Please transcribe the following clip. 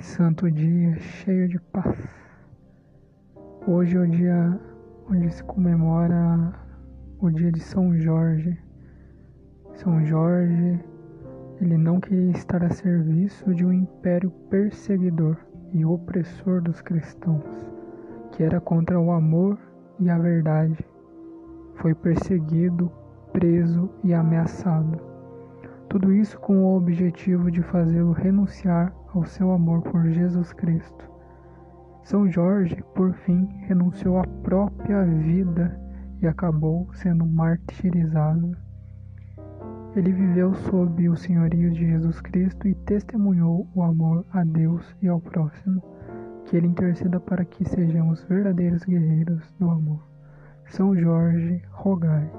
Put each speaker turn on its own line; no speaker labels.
santo dia cheio de paz. Hoje é o dia onde se comemora o dia de São Jorge. São Jorge, ele não queria estar a serviço de um império perseguidor e opressor dos cristãos, que era contra o amor e a verdade. Foi perseguido, preso e ameaçado. Tudo isso com o objetivo de fazê-lo renunciar ao seu amor por Jesus Cristo. São Jorge, por fim, renunciou à própria vida e acabou sendo martirizado. Ele viveu sob o senhorio de Jesus Cristo e testemunhou o amor a Deus e ao próximo. Que Ele interceda para que sejamos verdadeiros guerreiros do amor. São Jorge, rogai.